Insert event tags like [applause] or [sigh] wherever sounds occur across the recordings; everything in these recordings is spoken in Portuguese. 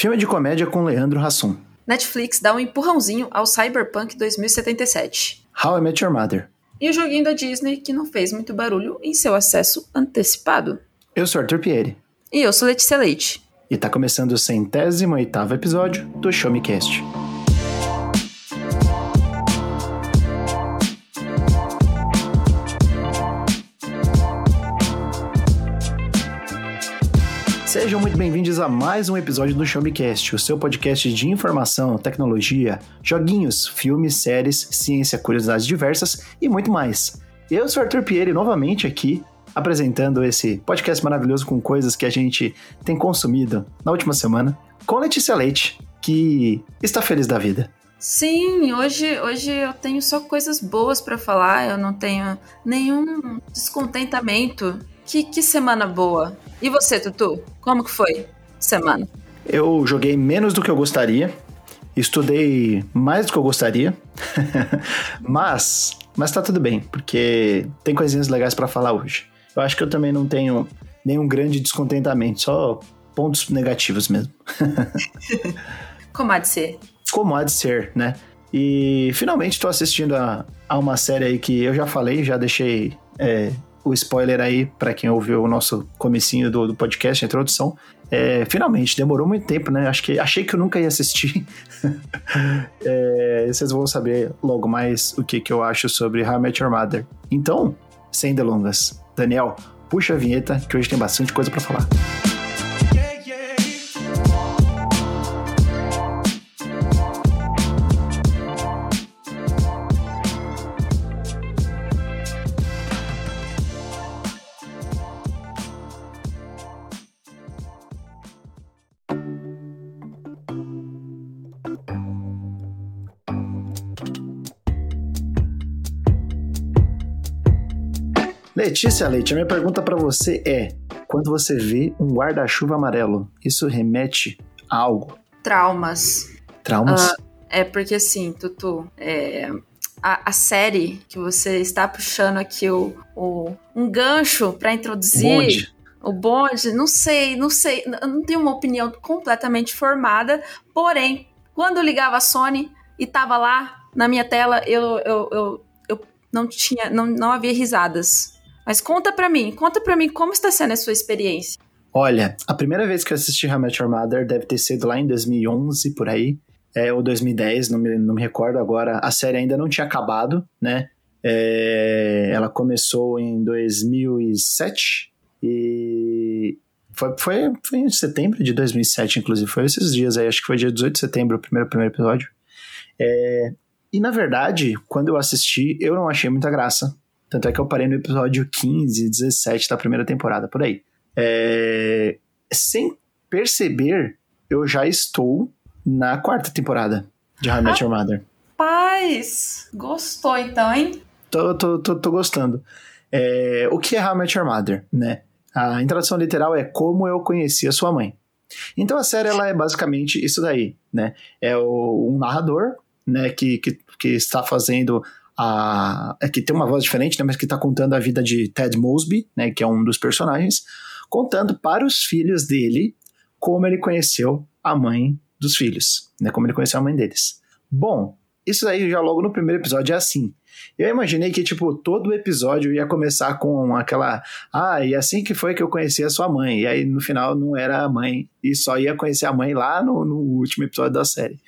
Filme de comédia com Leandro Hassum. Netflix dá um empurrãozinho ao Cyberpunk 2077. How I Met Your Mother. E o joguinho da Disney que não fez muito barulho em seu acesso antecipado. Eu sou Arthur Pieri. E eu sou Letícia Leite. E tá começando o centésimo oitavo episódio do Show Me Cast. Bem-vindos a mais um episódio do Show Me Cast, o seu podcast de informação, tecnologia, joguinhos, filmes, séries, ciência, curiosidades diversas e muito mais. Eu sou Arthur Pieri, novamente aqui, apresentando esse podcast maravilhoso com coisas que a gente tem consumido na última semana, com Letícia Leite, que está feliz da vida. Sim, hoje, hoje eu tenho só coisas boas para falar, eu não tenho nenhum descontentamento. Que, que semana boa! E você, Tutu? Como que foi semana? Eu joguei menos do que eu gostaria, estudei mais do que eu gostaria, [laughs] mas, mas tá tudo bem, porque tem coisinhas legais para falar hoje. Eu acho que eu também não tenho nenhum grande descontentamento, só pontos negativos mesmo. [laughs] Como há de ser. Como há de ser, né? E finalmente estou assistindo a, a uma série aí que eu já falei, já deixei é, o spoiler aí para quem ouviu o nosso comecinho do, do podcast, a introdução. É, finalmente, demorou muito tempo, né? Acho que, achei que eu nunca ia assistir. [laughs] é, vocês vão saber logo mais o que, que eu acho sobre How I Met Your Mother. Então, sem delongas, Daniel, puxa a vinheta que hoje tem bastante coisa para falar. Letícia Leite, a minha pergunta para você é: quando você vê um guarda-chuva amarelo, isso remete a algo? Traumas. Traumas? Uh, é porque assim, Tutu, é, a, a, série que você está puxando aqui o, o um gancho para introduzir. Bonde. O bonde, não sei, não sei, não tenho uma opinião completamente formada, porém, quando eu ligava a Sony e tava lá na minha tela, eu, eu, eu, eu não tinha, não, não havia risadas. Mas conta pra mim, conta pra mim como está sendo a sua experiência. Olha, a primeira vez que eu assisti How I Met Your Mother deve ter sido lá em 2011, por aí, é, ou 2010, não me, não me recordo agora. A série ainda não tinha acabado, né? É, ela começou em 2007 e foi, foi, foi em setembro de 2007, inclusive. Foi esses dias aí, acho que foi dia 18 de setembro, o primeiro, primeiro episódio. É, e na verdade, quando eu assisti, eu não achei muita graça. Tanto é que eu parei no episódio 15, 17 da primeira temporada, por aí. É... Sem perceber, eu já estou na quarta temporada de How I Met Your Mother. Paz! Gostou então, hein? Tô, tô, tô, tô gostando. É... O que é How I Met Your Mother, né? A introdução literal é como eu conheci a sua mãe. Então a série ela é basicamente isso daí, né? É o, um narrador, né, que, que, que está fazendo a, é que tem uma voz diferente, né, mas que está contando a vida de Ted Mosby, né, que é um dos personagens, contando para os filhos dele como ele conheceu a mãe dos filhos, né, como ele conheceu a mãe deles. Bom, isso aí já logo no primeiro episódio é assim. Eu imaginei que, tipo, todo episódio ia começar com aquela. Ah, e assim que foi que eu conheci a sua mãe. E aí no final não era a mãe. E só ia conhecer a mãe lá no, no último episódio da série.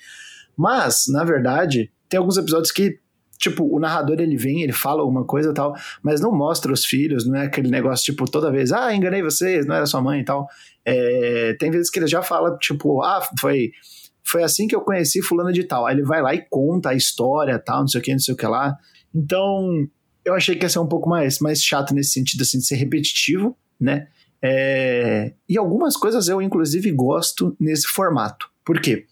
Mas, na verdade, tem alguns episódios que tipo, o narrador ele vem, ele fala alguma coisa e tal, mas não mostra os filhos, não é aquele negócio, tipo, toda vez, ah, enganei vocês, não era sua mãe e tal. É, tem vezes que ele já fala, tipo, ah, foi, foi assim que eu conheci fulano de tal. Aí ele vai lá e conta a história, tal, não sei o que, não sei o que lá. Então, eu achei que ia ser um pouco mais, mais chato nesse sentido, assim, de ser repetitivo, né? É, e algumas coisas eu, inclusive, gosto nesse formato. Por quê?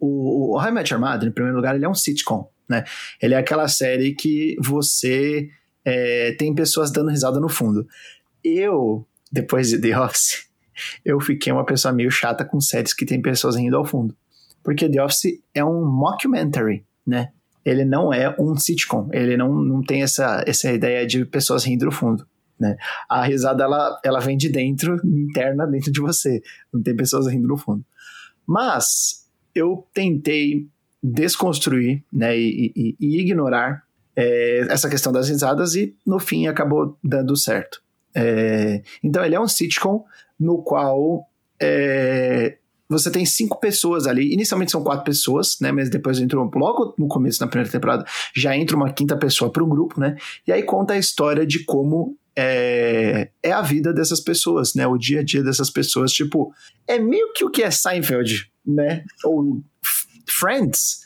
O, o Met Your Mother, em primeiro lugar, ele é um sitcom, né? Ele é aquela série que você é, tem pessoas dando risada no fundo. Eu, depois de The Office, [laughs] eu fiquei uma pessoa meio chata com séries que tem pessoas rindo ao fundo. Porque The Office é um mockumentary, né? Ele não é um sitcom, ele não, não tem essa, essa ideia de pessoas rindo no fundo. Né? A risada ela, ela vem de dentro, interna dentro de você, não tem pessoas rindo no fundo. Mas eu tentei desconstruir né, e, e, e ignorar é, essa questão das risadas e no fim acabou dando certo. É, então ele é um sitcom no qual é, você tem cinco pessoas ali. Inicialmente são quatro pessoas, né? Mas depois entrou logo no começo da primeira temporada já entra uma quinta pessoa para o grupo, né? E aí conta a história de como é, é a vida dessas pessoas, né? O dia a dia dessas pessoas, tipo, é meio que o que é Seinfeld, né? Ou Friends,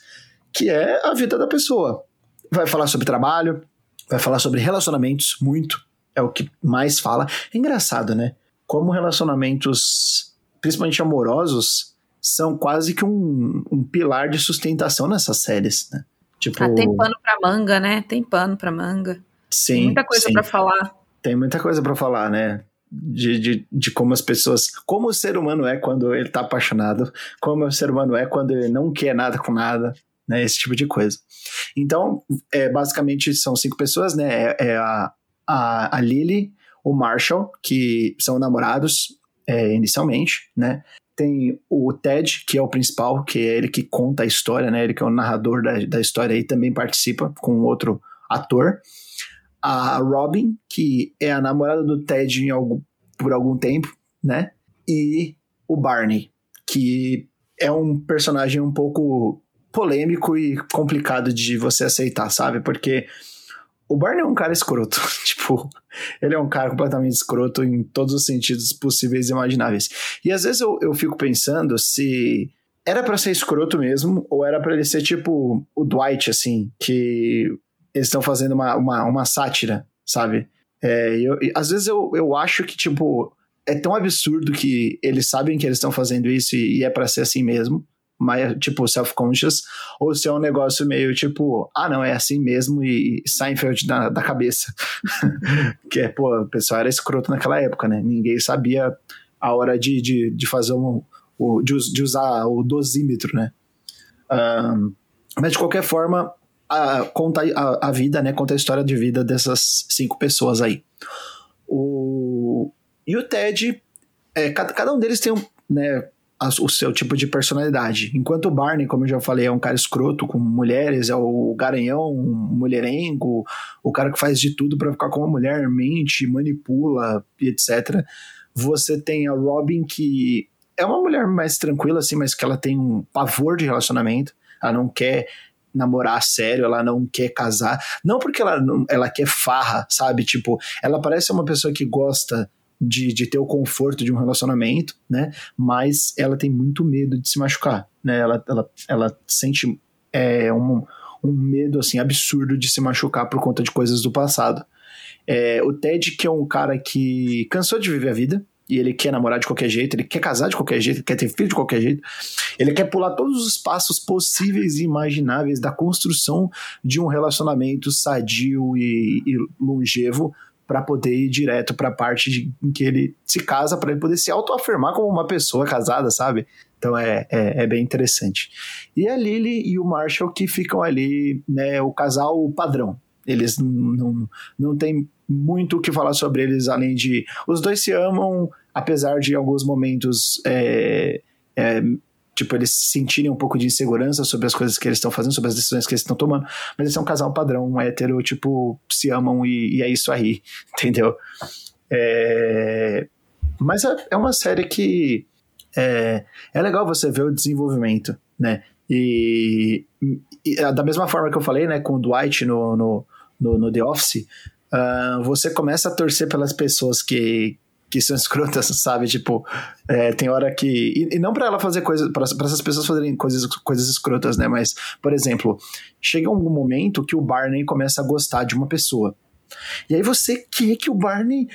que é a vida da pessoa. Vai falar sobre trabalho, vai falar sobre relacionamentos, muito. É o que mais fala. É engraçado, né? Como relacionamentos, principalmente amorosos, são quase que um, um pilar de sustentação nessas séries, né? Tipo... Ah, tem pano pra manga, né? Tem pano pra manga. Sim. Tem muita coisa para falar. Tem muita coisa para falar, né? De, de, de como as pessoas. Como o ser humano é quando ele tá apaixonado, como o ser humano é quando ele não quer nada com nada, né? Esse tipo de coisa. Então, é, basicamente são cinco pessoas, né? É, é a, a, a Lily, o Marshall, que são namorados é, inicialmente, né? Tem o Ted, que é o principal, que é ele que conta a história, né? Ele que é o narrador da, da história e também participa com outro ator a Robin, que é a namorada do Ted algum, por algum tempo, né? E o Barney, que é um personagem um pouco polêmico e complicado de você aceitar, sabe? Porque o Barney é um cara escroto. [laughs] tipo, ele é um cara completamente escroto em todos os sentidos possíveis e imagináveis. E às vezes eu, eu fico pensando se era para ser escroto mesmo, ou era para ele ser tipo o Dwight, assim, que eles estão fazendo uma, uma, uma, sátira, sabe? É, eu, às vezes eu, eu acho que, tipo, é tão absurdo que eles sabem que eles estão fazendo isso e, e é para ser assim mesmo, mas, tipo, self-conscious, ou se é um negócio meio tipo, ah, não, é assim mesmo e Seinfeld da, da cabeça. [laughs] que é, pô, o pessoal era escroto naquela época, né? Ninguém sabia a hora de, de, de fazer um, o, de, de usar o dosímetro, né? Um, mas de qualquer forma, a, conta a, a, vida, né? Conta a história de vida dessas cinco pessoas aí. O, e o Ted, é, cada, cada um deles tem um, né, o seu tipo de personalidade. Enquanto o Barney, como eu já falei, é um cara escroto com mulheres, é o garanhão, um mulherengo, o cara que faz de tudo para ficar com uma mulher, mente, manipula etc. Você tem a Robin, que é uma mulher mais tranquila, assim, mas que ela tem um pavor de relacionamento. Ela não quer namorar sério, ela não quer casar. Não porque ela, ela quer farra, sabe? Tipo, ela parece uma pessoa que gosta de, de ter o conforto de um relacionamento, né? Mas ela tem muito medo de se machucar, né? Ela, ela, ela sente é, um, um medo, assim, absurdo de se machucar por conta de coisas do passado. É, o Ted, que é um cara que cansou de viver a vida, e ele quer namorar de qualquer jeito, ele quer casar de qualquer jeito, ele quer ter filho de qualquer jeito, ele quer pular todos os passos possíveis e imagináveis da construção de um relacionamento sadio e, e longevo para poder ir direto para a parte de, em que ele se casa, para ele poder se autoafirmar como uma pessoa casada, sabe? Então é, é, é, bem interessante. E a Lily e o Marshall que ficam ali, né, o casal padrão. Eles não, não, não tem muito o que falar sobre eles, além de. Os dois se amam, apesar de em alguns momentos. É, é, tipo, eles sentirem um pouco de insegurança sobre as coisas que eles estão fazendo, sobre as decisões que eles estão tomando, mas eles são um casal padrão, um hétero, tipo, se amam e, e é isso aí, [laughs] entendeu? É, mas é, é uma série que é, é legal você ver o desenvolvimento, né? E, e, da mesma forma que eu falei, né, com o Dwight no, no, no, no The Office, uh, você começa a torcer pelas pessoas que, que são [laughs] escrotas, sabe? Tipo, é, tem hora que. E, e não para ela fazer coisas. para essas pessoas fazerem coisas, coisas escrotas, né? Mas, por exemplo, chega algum momento que o Barney começa a gostar de uma pessoa. E aí você quer que o Barney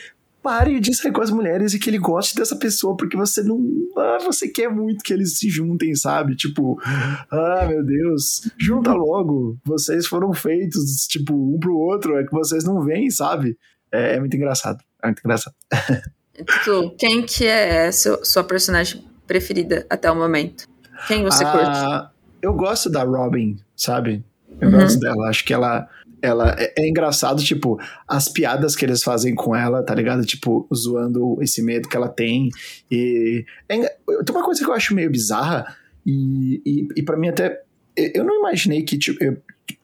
pare de sair com as mulheres e que ele goste dessa pessoa, porque você não. Ah, você quer muito que eles se juntem, sabe? Tipo, ah, meu Deus, junta logo. Vocês foram feitos, tipo, um pro outro, é que vocês não veem, sabe? É, é muito engraçado. É muito engraçado. [laughs] Quem que é seu, sua personagem preferida até o momento? Quem você ah, curte? Eu gosto da Robin, sabe? Eu uhum. gosto dela. Acho que ela ela é, é, engraçado, tipo, as piadas que eles fazem com ela, tá ligado? Tipo, zoando esse medo que ela tem. E é, tem uma coisa que eu acho meio bizarra, e, e, e para mim até. Eu não imaginei que, tipo. Eu,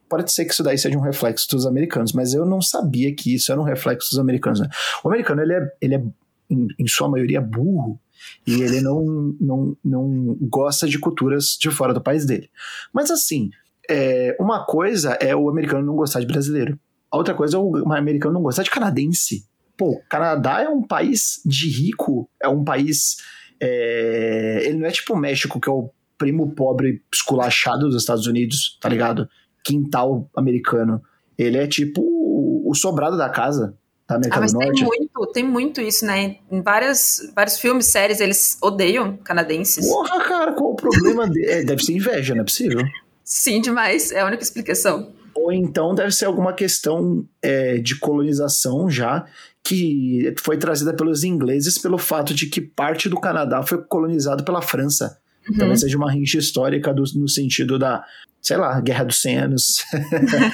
pode ser que isso daí seja um reflexo dos americanos, mas eu não sabia que isso era um reflexo dos americanos. Né? O americano, ele é, ele é em, em sua maioria, burro e ele não, não, não gosta de culturas de fora do país dele. Mas assim, é, uma coisa é o americano não gostar de brasileiro. A outra coisa é o americano não gostar de canadense. Pô, Canadá é um país de rico, é um país. É, ele não é tipo o México, que é o primo pobre esculachado dos Estados Unidos, tá ligado? Quintal americano. Ele é tipo o sobrado da casa da América ah, mas do Norte. Tem muito, tem muito isso, né? Em várias, vários filmes, séries, eles odeiam canadenses. Porra, cara, qual o problema? É, deve ser inveja, não é possível? Sim, demais. É a única explicação. Ou então deve ser alguma questão é, de colonização já, que foi trazida pelos ingleses pelo fato de que parte do Canadá foi colonizado pela França. Uhum. Talvez seja uma rincha histórica do, no sentido da, sei lá, Guerra dos 100 anos.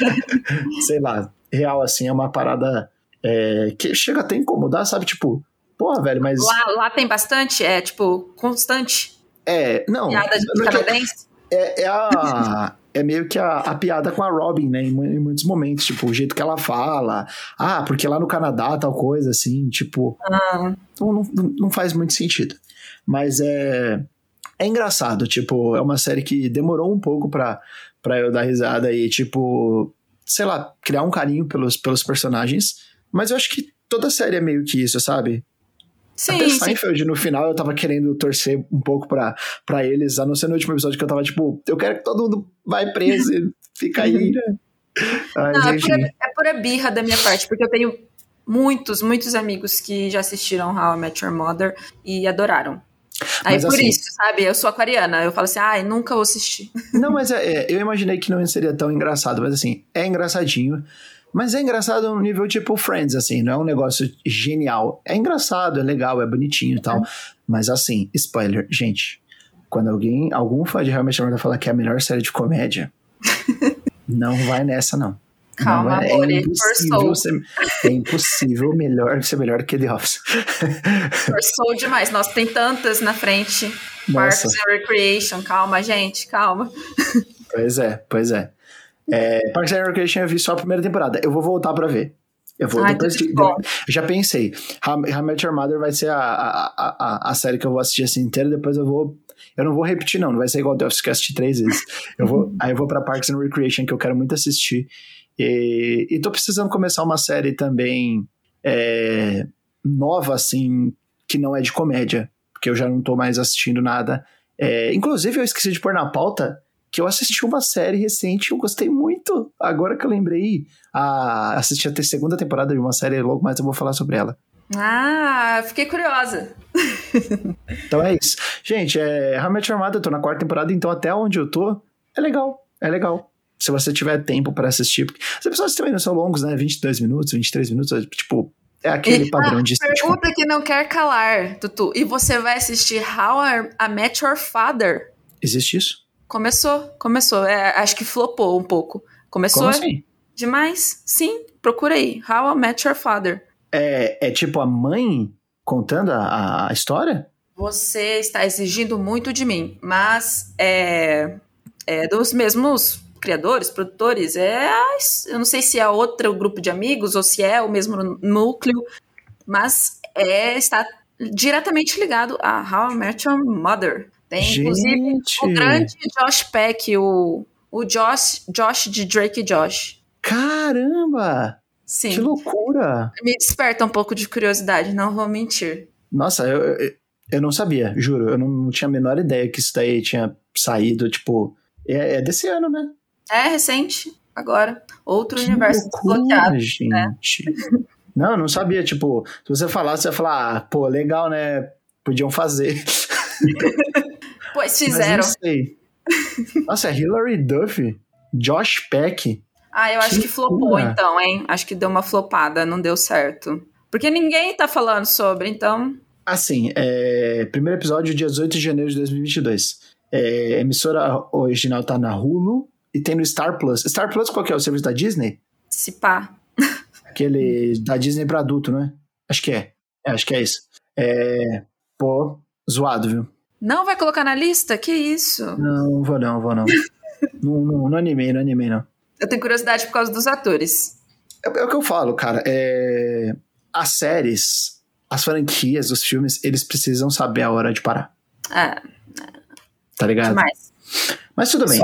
[laughs] sei lá, real assim, é uma parada é, que chega até a incomodar, sabe? Tipo, porra, velho, mas. Lá, lá tem bastante, é tipo, constante. É, não. Piada de canadense? É, é a. é meio que a, a, piada com a Robin, né? Em, em, muitos momentos, tipo, o jeito que ela fala. Ah, porque lá no Canadá, tal coisa, assim, tipo. Ah. Não, não, não faz muito sentido. Mas é. É engraçado, tipo, é uma série que demorou um pouco pra, pra eu dar risada e, tipo, sei lá, criar um carinho pelos, pelos personagens. Mas eu acho que toda série é meio que isso, sabe? Sim, Até Seinfeld, sim. no final, eu tava querendo torcer um pouco pra, pra eles, a não ser no último episódio que eu tava tipo, eu quero que todo mundo vai preso e fica aí, [laughs] né? Mas, não, é pura, é pura birra da minha parte, porque eu tenho muitos, muitos amigos que já assistiram How I Met Your Mother e adoraram. Aí mas, por assim, isso, sabe? Eu sou aquariana. Eu falo assim, ai, ah, nunca vou assistir. Não, mas é, é, eu imaginei que não seria tão engraçado, mas assim, é engraçadinho. Mas é engraçado no nível tipo Friends, assim, não é um negócio genial. É engraçado, é legal, é bonitinho e tal. É. Mas assim, spoiler, gente, quando alguém, algum fã de Your Mother falar que é a melhor série de comédia, [laughs] não vai nessa, não. Calma, não, é, é impossível ser, é impossível melhor ser melhor que The Office. [laughs] Forçou demais. Nossa, tem tantas na frente. Parks and Recreation. Calma, gente, calma. Pois é, pois é. É, Parks and Recreation eu vi só a primeira temporada. Eu vou voltar pra ver. Eu vou Ai, depois de, já pensei. How, How Met Your Mother vai ser a, a, a, a série que eu vou assistir assim inteira. Depois eu vou. Eu não vou repetir, não. Não vai ser igual The Office que eu assisti três vezes. Eu vou, [laughs] aí eu vou pra Parks and Recreation, que eu quero muito assistir. E, e tô precisando começar uma série também é, nova, assim, que não é de comédia. Porque eu já não tô mais assistindo nada. É, inclusive, eu esqueci de pôr na pauta que eu assisti uma série recente e eu gostei muito. Agora que eu lembrei, a, assisti a segunda temporada de uma série, logo mais eu vou falar sobre ela. Ah, fiquei curiosa. [laughs] então é isso. Gente, é Your Mother, eu tô na quarta temporada, então até onde eu tô, é legal, é legal. Se você tiver tempo para assistir. Porque os episódios também não são longos, né? 22 minutos, 23 minutos, é, tipo, é aquele padrão ah, de... Pergunta que não quer calar, Tutu. E você vai assistir How I Met Your Father? Existe isso? Começou, começou. É, acho que flopou um pouco. Começou Como assim? demais? Sim, procura aí. How I Met Your Father. É, é tipo a mãe contando a, a história? Você está exigindo muito de mim, mas é, é dos mesmos criadores, produtores. É, eu não sei se é outro grupo de amigos ou se é o mesmo núcleo, mas é, está diretamente ligado a How I Met Your Mother. Tem, Gente. inclusive, o grande Josh Peck, o, o Josh, Josh de Drake e Josh. Caramba! Sim. Que loucura! Me desperta um pouco de curiosidade, não vou mentir. Nossa, eu, eu, eu não sabia, juro. Eu não, tinha a menor ideia que isso daí tinha saído, tipo. É, é desse ano, né? É, recente, agora. Outro que universo loucura, desbloqueado. Né? Gente. Né? Não, eu não sabia. Tipo, se você falasse, você ia falar, ah, pô, legal, né? Podiam fazer. [laughs] Pois fizeram. Mas não sei. Nossa, é Hilary Duff, Josh Peck. Ah, eu acho que, que flopou então, hein? Acho que deu uma flopada, não deu certo. Porque ninguém tá falando sobre, então. Assim, é... primeiro episódio, dia 18 de janeiro de 2022. É... Emissora original tá na Hulu e tem no Star Plus. Star Plus qual que é? O serviço da Disney? Se pá. [laughs] Aquele da Disney pra adulto, né? Acho que é. é acho que é isso. É... Pô, zoado, viu? Não vai colocar na lista? Que isso? Não, vou não, vou não. [laughs] não, não, não animei, não animei, não. Eu tenho curiosidade por causa dos atores. É, é o que eu falo, cara. É... As séries, as franquias, os filmes, eles precisam saber a hora de parar. É. Tá ligado? Demais. Mas tudo bem.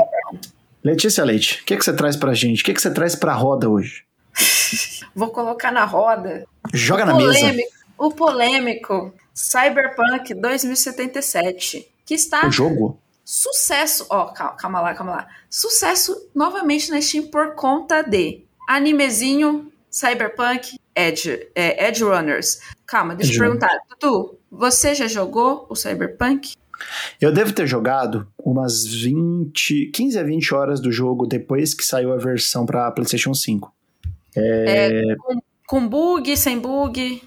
Letícia Leite, o que, que você traz pra gente? O que, que você traz pra roda hoje? [laughs] Vou colocar na roda. Joga na mesa. Polêmico, o polêmico Cyberpunk 2077. Que está O jogo? sucesso. Ó, calma, calma lá, calma lá. Sucesso novamente na Steam por conta de animezinho Cyberpunk Edge, é, Edge Runners. Calma, deixa eu Edge perguntar. Dudu, você já jogou o Cyberpunk? Eu devo ter jogado umas 20, 15 a 20 horas do jogo depois que saiu a versão pra PlayStation 5. É, com, com bug, sem bug?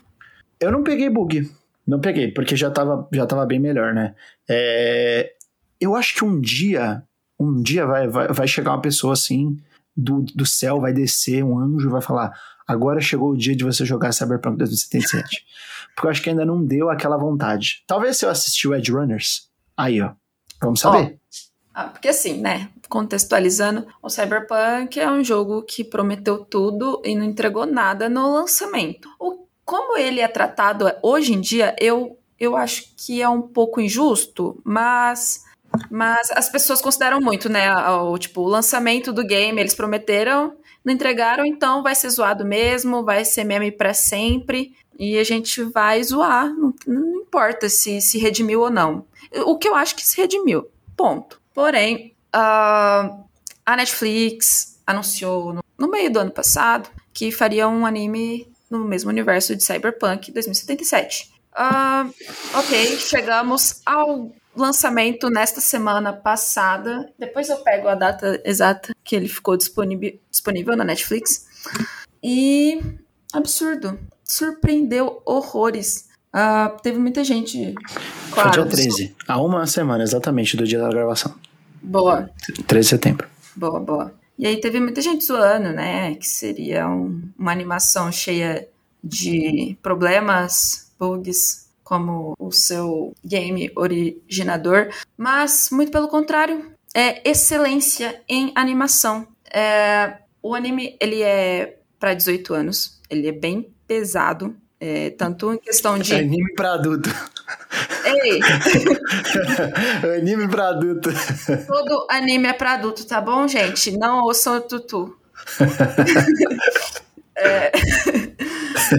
Eu não peguei bug. Não peguei, porque já tava, já tava bem melhor, né? É, eu acho que um dia, um dia vai, vai, vai chegar uma pessoa assim, do, do céu, vai descer um anjo vai falar: agora chegou o dia de você jogar Cyberpunk 2077. porque eu acho que ainda não deu aquela vontade. Talvez se eu assistir o Edge Runners, aí ó, vamos saber. Ah, porque assim, né? Contextualizando, o Cyberpunk é um jogo que prometeu tudo e não entregou nada no lançamento. O, como ele é tratado hoje em dia, eu, eu acho que é um pouco injusto, mas, mas as pessoas consideram muito, né? O, tipo, o lançamento do game, eles prometeram, não entregaram, então vai ser zoado mesmo, vai ser meme pra sempre. E a gente vai zoar, não, não importa se se redimiu ou não. O que eu acho que se redimiu. Ponto. Porém, ah, a Netflix anunciou no, no meio do ano passado que faria um anime no mesmo universo de Cyberpunk 2077. Ah, ok, chegamos ao lançamento nesta semana passada. Depois eu pego a data exata que ele ficou disponível, na Netflix. E absurdo. Surpreendeu horrores. Ah, teve muita gente. Foi Claro, dia 13, há uma semana exatamente do dia da gravação. Boa. 13 de setembro. Boa, boa. E aí teve muita gente zoando, né? Que seria um- uma animação cheia de problemas, bugs, como o seu game originador. Mas, muito pelo contrário, é excelência em animação. É, o anime, ele é para 18 anos. Ele é bem pesado. é, tanto em questão de... Anime pra adulto. Ei, [laughs] Anime pra adulto. todo anime é pra adulto, tá bom, gente? Não ouçam o tutu. [laughs] É,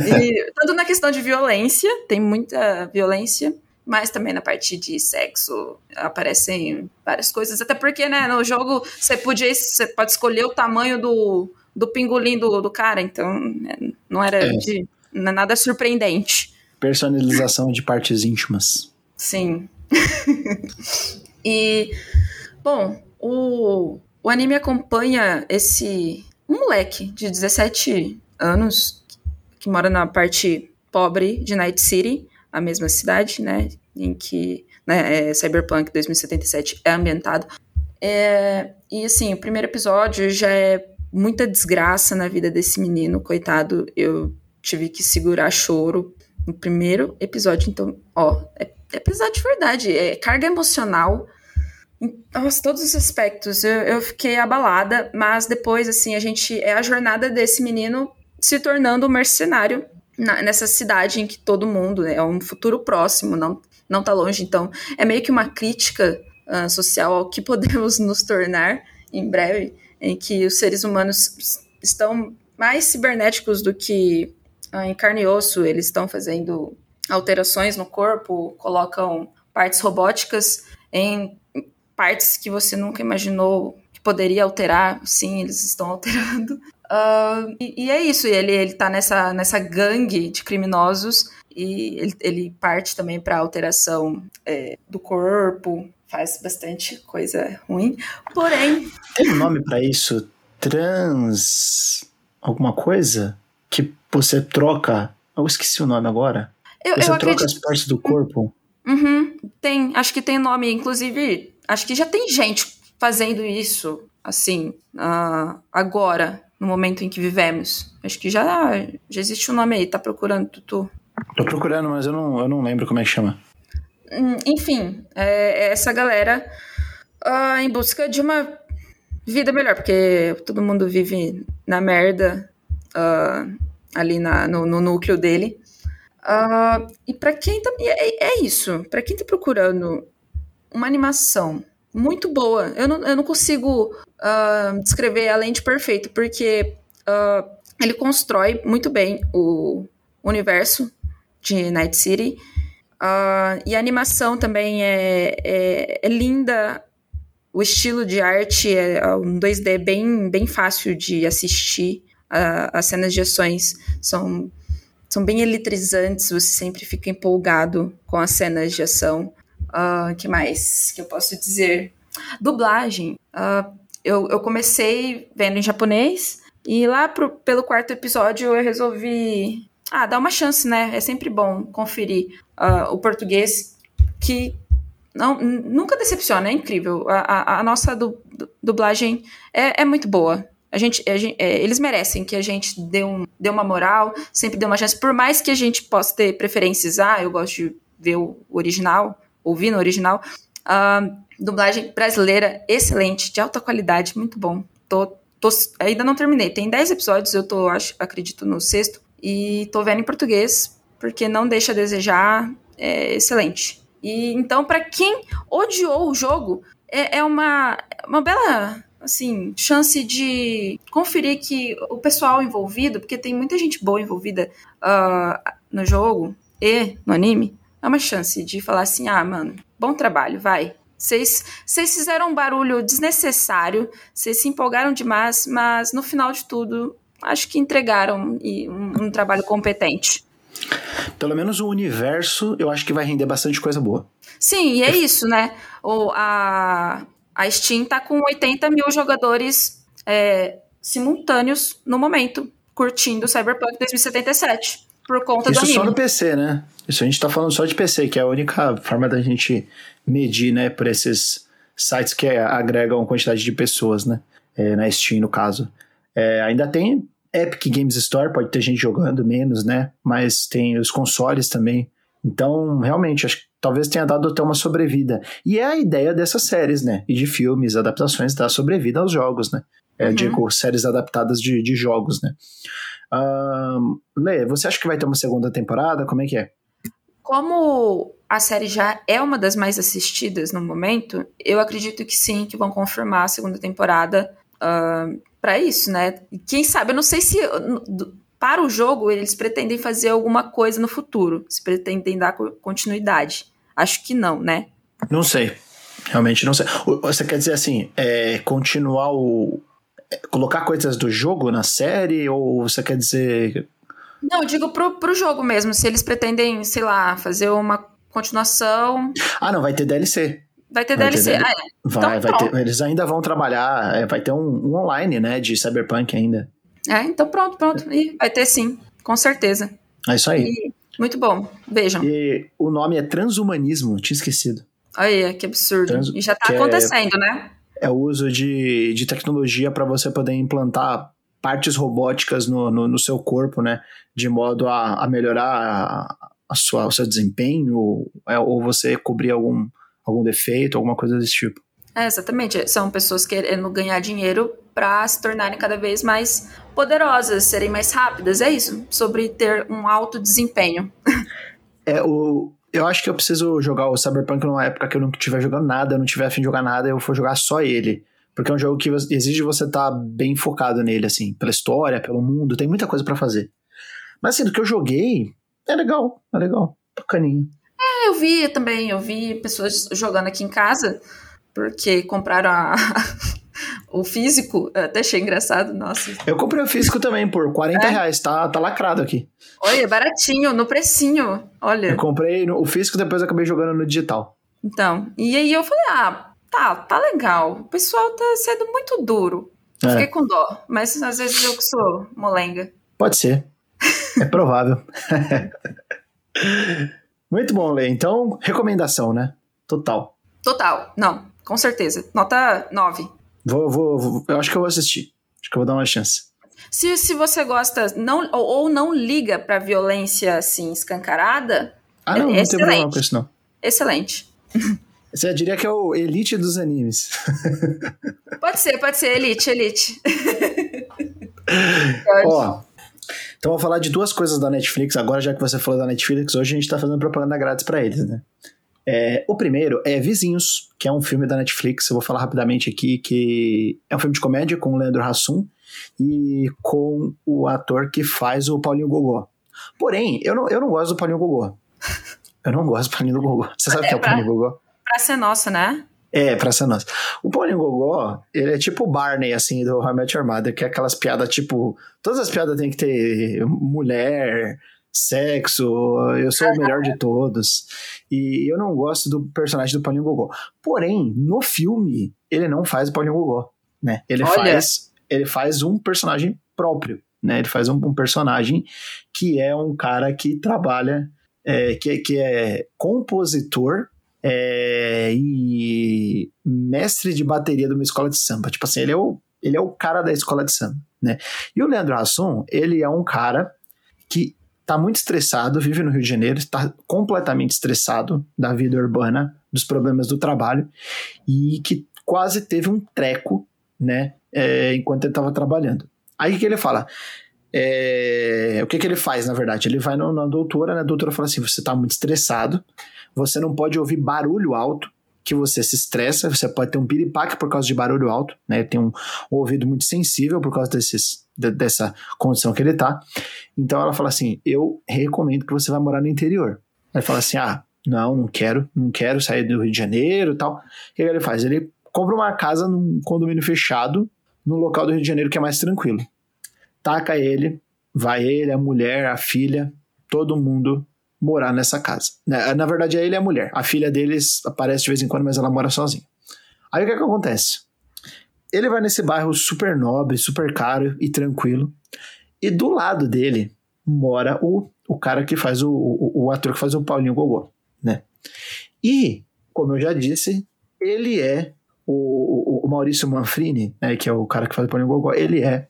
e, tanto na questão de violência, tem muita violência, mas também na parte de sexo aparecem várias coisas. Até porque, né, no jogo você podia, você pode escolher o tamanho do, do pingolim do, do cara, então né, não era É. de não é nada surpreendente. Personalização de partes íntimas. Sim. [laughs] e, bom, o, o anime acompanha esse um moleque de 17 anos que mora na parte pobre de Night City, a mesma cidade, né, em que né, é, Cyberpunk 2077 é ambientado. É, e assim, o primeiro episódio já é muita desgraça na vida desse menino, coitado. Eu tive que segurar choro no primeiro episódio, então, ó, é, é pesado de verdade, é carga emocional. em nossa, todos os aspectos. Eu, eu fiquei abalada, mas depois, assim, a gente. É a jornada desse menino se tornando um mercenário na- nessa cidade em que todo mundo né, é um futuro próximo, não, não tá longe. Então, é meio que uma crítica ah, social ao que [laughs] podemos nos tornar em breve, em que os seres humanos estão mais cibernéticos do que em carne e osso, eles estão fazendo alterações no corpo, colocam partes robóticas em partes que você nunca imaginou que poderia alterar, sim, eles estão [laughs] alterando. Ah, e, e é isso, ele, ele tá nessa, nessa gangue de criminosos e ele, ele parte também para alteração é, do corpo, faz bastante coisa ruim. Porém, Tem um nome pra isso? Trans. alguma coisa? Que você troca. Eu esqueci o nome agora. eu, Você eu troca acredito. as partes do corpo. Uhum, tem, acho que tem nome, inclusive, acho que já tem gente fazendo isso, assim, ah, agora, no momento em que vivemos. Acho que já, já existe um nome aí, tá procurando, Tutu. Tô procurando, mas eu não, eu não lembro como é que chama. hum, enfim, é, é essa galera uh, em busca de uma vida melhor, porque todo mundo vive na merda uh, ali na, no, no, núcleo dele. Uh, e para quem tá, é, é isso, para quem tá procurando uma animação muito boa, eu não, eu não consigo uh, descrever além de perfeito, porque ele constrói muito bem o universo de Night City. e a animação também é, é, é linda, o estilo de arte é, é um 2D bem, bem fácil de assistir. As cenas de ações são, são bem eletrizantes, você sempre fica empolgado com as cenas de ação. Uh, que mais que eu posso dizer? Dublagem. Uh, eu, eu comecei vendo em japonês e lá pro, pelo quarto episódio eu resolvi ah, dar uma chance, né? É sempre bom conferir uh, o português que não, nunca decepciona, é incrível. A, a, a nossa du, du, dublagem é, é, muito boa. A gente, a gente é, eles merecem que a gente dê, um, dê uma moral, sempre dê uma chance. Por mais que a gente possa ter preferências, ah, eu gosto de ver o original, ouvir no original. Uh, dublagem brasileira excelente, de alta qualidade, muito bom. Tô, tô, ainda não terminei, tem 10 episódios, eu tô, acho, acredito, no sexto. E tô vendo em português, porque não deixa a desejar, é excelente. E então, para quem odiou o jogo, é, é uma, uma bela assim, chance de conferir que o pessoal envolvido, porque tem muita gente boa envolvida uh, no jogo e no anime, é uma chance de falar assim: ah, mano, bom trabalho, vai. Vocês fizeram um barulho desnecessário, vocês se empolgaram demais, mas no final de tudo, acho que entregaram um, um trabalho competente. Pelo menos o universo, eu acho que vai render bastante coisa boa. Sim, e é isso, né? O, a, a Steam tá com 80 mil jogadores é, simultâneos no momento, curtindo Cyberpunk 2077. Por conta Isso do só no PC, né? Isso a gente tá falando só de PC, que é a única forma da gente medir, né, por esses sites que agregam quantidade de pessoas, né? É, na Steam, no caso. É, ainda tem Epic Games Store, pode ter gente jogando menos, né? Mas tem os consoles também. Então, realmente, acho que talvez tenha dado até uma sobrevida. E é a ideia dessas séries, né? E de filmes, adaptações, dar sobrevida aos jogos, né? É, uhum. Digo, séries adaptadas de, de jogos, né? Um, Lê, você acha que vai ter uma segunda temporada? Como é que é? Como a série já é uma das mais assistidas no momento, eu acredito que sim, que vão confirmar a segunda temporada. Uh, para isso, né? Quem sabe, eu não sei se para o jogo eles pretendem fazer alguma coisa no futuro, se pretendem dar continuidade. Acho que não, né? Não sei. Realmente não sei. Você quer dizer assim, é, continuar o. É, colocar coisas do jogo na série? Ou você quer dizer. Não, eu digo pro, pro jogo mesmo. Se eles pretendem, sei lá, fazer uma continuação. Ah, não, vai ter DLC. Vai ter vai DLC. Ter, ah, é. Vai, então, vai ter, eles ainda vão trabalhar, é, vai ter um, um, online, né, de Cyberpunk ainda. É, então pronto, pronto. E vai ter sim, com certeza. É isso aí. E, muito bom, vejam. E o nome é Transhumanismo, tinha esquecido. Aí, que absurdo. Trans, e já tá é acontecendo, é, né? É o uso de, de tecnologia para você poder implantar partes robóticas no, no, no, seu corpo, né? De modo a, a melhorar a, a sua, o seu desempenho, ou, é, ou você cobrir algum algum defeito, alguma coisa desse tipo. É, exatamente. São pessoas querendo ganhar dinheiro para se tornarem cada vez mais poderosas, serem mais rápidas. É isso, sobre ter um alto desempenho. é, o, eu acho que eu preciso jogar o Cyberpunk numa época que eu não estiver jogando nada, eu não tiver afim de jogar nada, eu vou jogar só ele. Porque é um jogo que exige você estar tá bem focado nele, assim, pela história, pelo mundo, tem muita coisa para fazer. Mas assim, do que eu joguei, é legal, é legal, bacaninho. É, eu vi também, eu vi pessoas jogando aqui em casa, porque compraram a, o físico, até achei engraçado, nossa. Eu comprei o físico também por 40 é? reais, tá, tá lacrado aqui. Olha, baratinho, no precinho, olha. Eu comprei o físico, depois acabei jogando no digital. Então, e aí eu falei, ah, tá, tá legal, o pessoal tá sendo muito duro. Eu é. fiquei com dó, mas às vezes eu que sou molenga. Pode ser, é provável. [laughs] Muito bom, Lê. Então, recomendação, né? Total. Total. Não, com certeza. Nota 9. Vou, vou, vou, eu acho que eu vou assistir. Acho que eu vou dar uma chance. Se, se você gosta não, ou, ou não liga pra violência assim escancarada. Ah, não, é não tem problema com isso, não. excelente. [laughs] Você diria que é o elite dos animes. [laughs] Pode ser, pode ser, elite, elite. [laughs] Ó, então vou falar de duas coisas da Netflix. Agora, já que você falou da Netflix, hoje a gente tá fazendo propaganda grátis para eles, né? É, o primeiro é Vizinhos, que é um filme da Netflix. Eu vou falar rapidamente aqui que é um filme de comédia com o Leandro Hassum e com o ator que faz o Paulinho Gogó. Porém, eu não, eu não gosto do Paulinho Gogó. Eu não gosto do Paulinho Gogó. Você sabe o é, que é o Paulinho Gogó? Pra ser nossa, né? É, pra ser nossa. O Paulinho Gogó, ele é tipo o Barney, assim, do How I Met Your Mother, que é aquelas piadas, tipo... Todas as piadas tem que ter mulher, sexo, eu sou o melhor de todos. E eu não gosto do personagem do Paulinho Gogó. Porém, no filme, ele não faz o Paulinho Gogó, né? Ele Olha. faz ele faz um personagem próprio, né? Ele faz um, um personagem que é um cara que trabalha, é, que, é, que é compositor é, e mestre de bateria de uma escola de samba. Tipo assim, ele é o, ele é o cara da escola de samba, né? E o Leandro Hassum, ele é um cara que tá muito estressado, vive no Rio de Janeiro, está completamente estressado da vida urbana, dos problemas do trabalho, e que quase teve um treco, né, é, enquanto ele estava trabalhando. Aí que ele fala? É, o que, que ele faz, na verdade? Ele vai no, na doutora, né, a doutora fala assim: você está muito estressado, você não pode ouvir barulho alto, que você se estressa, você pode ter um piripaque por causa de barulho alto, né? Tem um, ouvido muito sensível por causa desses, de, dessa condição que ele tá. Então ela fala assim: eu recomendo que você vá morar no interior. Ele fala assim: ah, não, não quero, não quero sair do Rio de Janeiro tal. O que ele faz? Ele compra uma casa num condomínio fechado, no local do Rio de Janeiro que é mais tranquilo. Taca ele, vai ele, a mulher, a filha, todo mundo morar nessa casa. Na, na verdade, é ele e a mulher. A filha deles aparece de vez em quando, mas ela mora sozinha. Aí o que, é que acontece? Ele vai nesse bairro super nobre, super caro e tranquilo. E do lado dele mora o, o cara que faz o, o, o ator que faz o Paulinho Gogó, né? E, como eu já disse, ele é o, o Maurício Manfrini, né, que é o cara que faz o Paulinho Gogó, ele é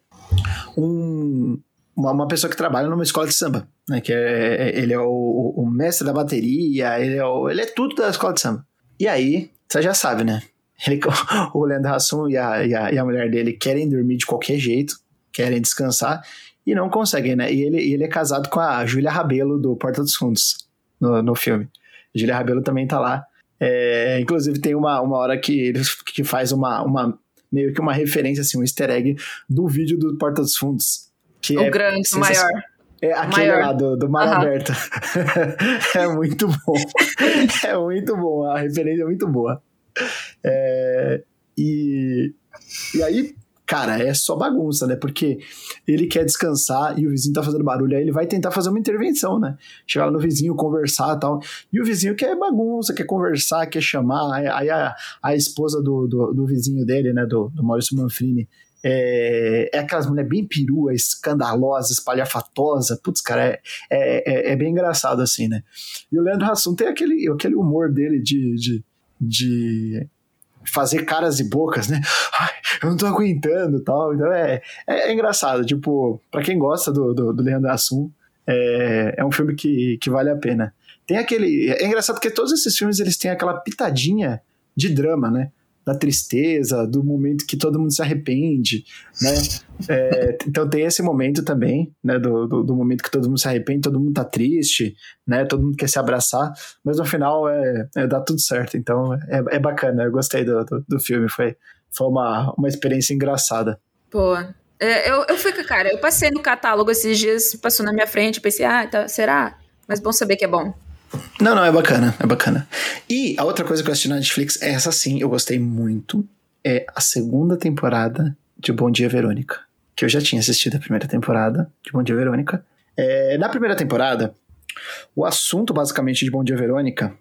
um, uma, uma pessoa que trabalha numa escola de samba, né? Que é, é ele é o, o, mestre da bateria, ele é, o, ele é tudo da escola de samba. E aí, você já sabe, né? Ele, [laughs] o Leandro Hassum e a, e, a, e a mulher dele querem dormir de qualquer jeito, querem descansar e não conseguem, né? E ele, ele é casado com a Júlia Rabelo do Porta dos Fundos no, no filme. Júlia Rabelo também tá lá. É, inclusive tem uma, uma hora que ele que faz uma, uma meio que uma referência, assim, um easter egg do vídeo do Porta dos Fundos que o é grande, o maior. É aquele maior. lá do, do Mar uhum. Aberto. [laughs] é muito bom. é muito bom. A referência é muito boa. É, e, e aí, cara, é só bagunça, né? Porque ele quer descansar e o vizinho tá fazendo barulho, aí ele vai tentar fazer uma intervenção, né? Chegar lá no vizinho, conversar e tal. E o vizinho quer bagunça, quer conversar, quer chamar. Aí a, a esposa do, do, do vizinho dele, né? Do, do Maurício Manfrini, é, é aquelas mulheres bem perua, escandalosa, espalhafatosa. Putz, cara, é, é, é, é, bem engraçado assim, né? E o Leandro Hassum tem aquele, aquele humor dele de, de, de fazer caras e bocas, né? Ai, eu não tô aguentando tal. Então é, é, é engraçado. Tipo, para quem gosta do, do, do Leandro Hassum, é, é um filme que, que vale a pena. Tem aquele. É engraçado porque todos esses filmes eles têm aquela pitadinha de drama, né? Da tristeza, do momento que todo mundo se arrepende, né? É, então tem esse momento também, né? Do, do, do, momento que todo mundo se arrepende, todo mundo tá triste, né? Todo mundo quer se abraçar, mas no final é, é dá tudo certo. Então é, é bacana, eu gostei do, do, do, filme, foi, foi uma, uma experiência engraçada. Pô, é, eu, eu fui, cara, eu passei no catálogo esses dias, passou na minha frente, pensei, ah, tá, será? Mas bom saber que é bom. Não, não, é bacana, é bacana. E a outra coisa que eu assisti na Netflix, é essa sim, eu gostei muito, é a segunda temporada de Bom Dia Verônica. Que eu já tinha assistido a primeira temporada de Bom Dia Verônica. É, na primeira temporada, o assunto basicamente de Bom Dia Verônica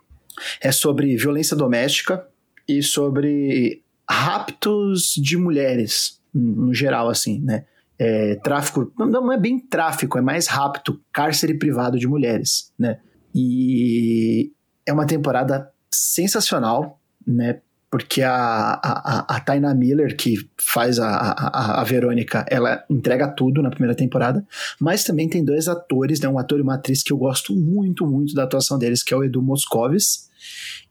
é sobre violência doméstica e sobre raptos de mulheres, no geral, assim, né? É, tráfico, não, é bem tráfico, é mais rapto, cárcere privado de mulheres, né? E é uma temporada sensacional, né? Porque a, a, a Taina Miller, que faz a, a, a Verônica, ela entrega tudo na primeira temporada, mas também tem dois atores, né? Um ator e uma atriz que eu gosto muito, muito da atuação deles, que é o Edu Moscovis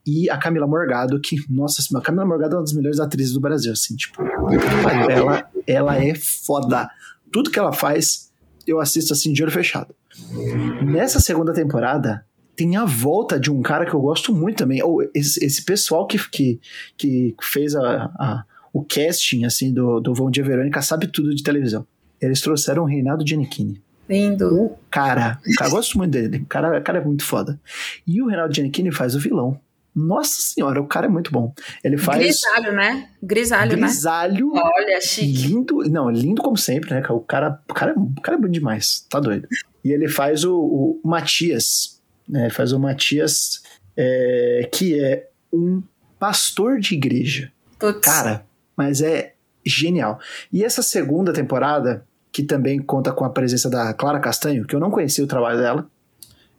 E a Camila Morgado, que, nossa, a Camila Morgado é uma das melhores atrizes do Brasil, assim, tipo, ela, ela é foda. Tudo que ela faz, eu assisto assim de olho fechado. Nessa segunda temporada, tem a volta de um cara que eu gosto muito também. Ou esse, esse pessoal que, que, que fez a, a, o casting assim do, do Bom Dia Verônica sabe tudo de televisão. Eles trouxeram o Reinaldo Giannichini. Lindo. O cara, o cara, eu gosto muito dele. O cara, o cara é muito foda. E o Reinaldo Giannichini faz o vilão. Nossa senhora, o cara é muito bom. Ele faz. Grisalho, né? Grisalho, Grisalho. né? Olha, chique. Lindo. Não, lindo como sempre, né? O cara, o cara, o cara é bom demais. Tá doido. E ele faz o, o Matias. Né? Ele faz o Matias, é, que é um pastor de igreja. Putz. Cara, mas é genial. E essa segunda temporada, que também conta com a presença da Clara Castanho, que eu não conhecia o trabalho dela,